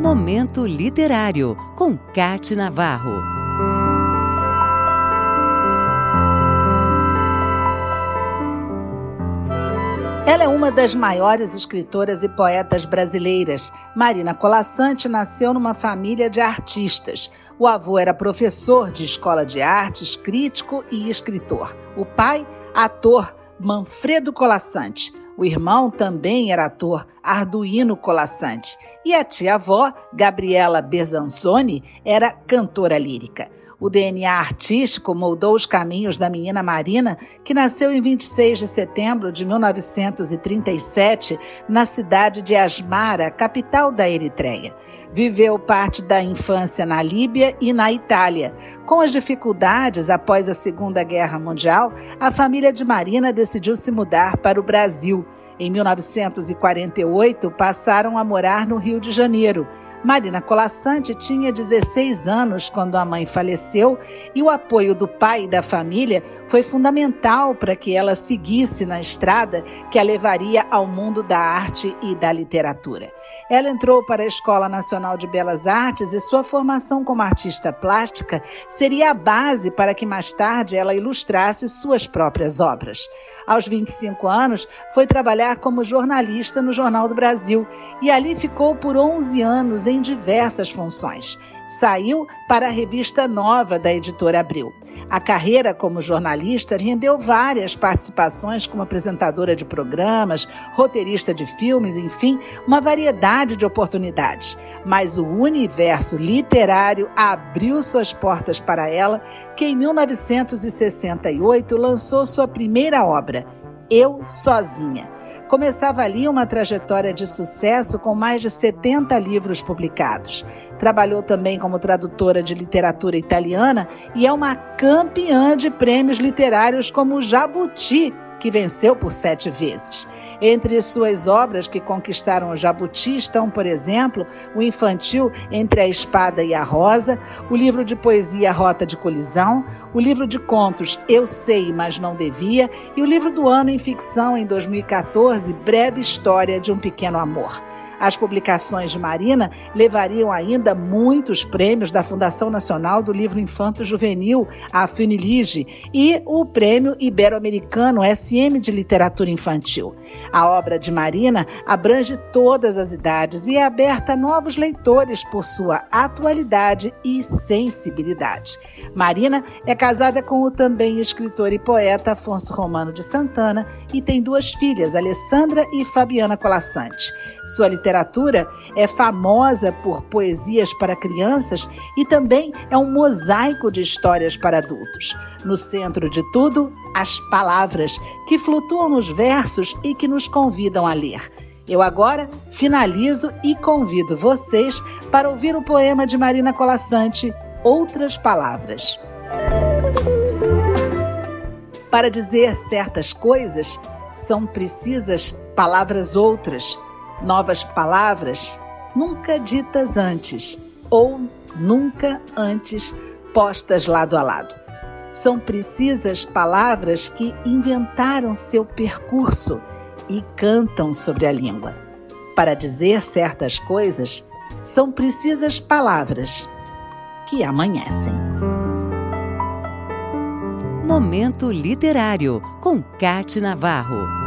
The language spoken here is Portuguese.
Momento Literário, com Cate Navarro. Ela é uma das maiores escritoras e poetas brasileiras. Marina Colassante nasceu numa família de artistas. O avô era professor de escola de artes, crítico e escritor. O pai, ator Manfredo Colassante. O irmão também era ator, Arduino Colassante. E a tia-avó, Gabriela Besanzoni, era cantora lírica. O DNA artístico moldou os caminhos da menina Marina, que nasceu em 26 de setembro de 1937, na cidade de Asmara, capital da Eritreia. Viveu parte da infância na Líbia e na Itália. Com as dificuldades após a Segunda Guerra Mundial, a família de Marina decidiu se mudar para o Brasil. Em 1948, passaram a morar no Rio de Janeiro. Marina Colassante tinha 16 anos quando a mãe faleceu e o apoio do pai e da família foi fundamental para que ela seguisse na estrada que a levaria ao mundo da arte e da literatura. Ela entrou para a Escola Nacional de Belas Artes e sua formação como artista plástica seria a base para que mais tarde ela ilustrasse suas próprias obras. Aos 25 anos, foi trabalhar como jornalista no Jornal do Brasil e ali ficou por 11 anos em diversas funções. Saiu para a revista Nova da editora Abril. A carreira como jornalista rendeu várias participações como apresentadora de programas, roteirista de filmes, enfim, uma variedade de oportunidades. Mas o universo literário abriu suas portas para ela, que em 1968 lançou sua primeira obra, Eu Sozinha começava ali uma trajetória de sucesso com mais de 70 livros publicados. Trabalhou também como tradutora de literatura italiana e é uma campeã de prêmios literários como o Jabuti, que venceu por sete vezes. Entre suas obras que conquistaram o Jabuti estão, por exemplo, o infantil Entre a Espada e a Rosa, o livro de poesia Rota de Colisão, o livro de contos Eu Sei, Mas Não Devia e o livro do ano em ficção em 2014, Breve História de um Pequeno Amor. As publicações de Marina levariam ainda muitos prêmios da Fundação Nacional do Livro Infanto Juvenil, a Funilige, e o Prêmio Ibero-Americano SM de Literatura Infantil. A obra de Marina abrange todas as idades e é aberta a novos leitores por sua atualidade e sensibilidade. Marina é casada com o também escritor e poeta Afonso Romano de Santana e tem duas filhas, Alessandra e Fabiana Colassante. Sua literatura é famosa por poesias para crianças e também é um mosaico de histórias para adultos. No centro de tudo, as palavras que flutuam nos versos e que nos convidam a ler. Eu agora finalizo e convido vocês para ouvir o poema de Marina Colassante, outras palavras. Para dizer certas coisas, são precisas palavras outras, novas palavras nunca ditas antes ou nunca antes postas lado a lado. São precisas palavras que inventaram seu percurso e cantam sobre a língua. Para dizer certas coisas, são precisas palavras que amanhecem. Momento Literário, com Cate Navarro.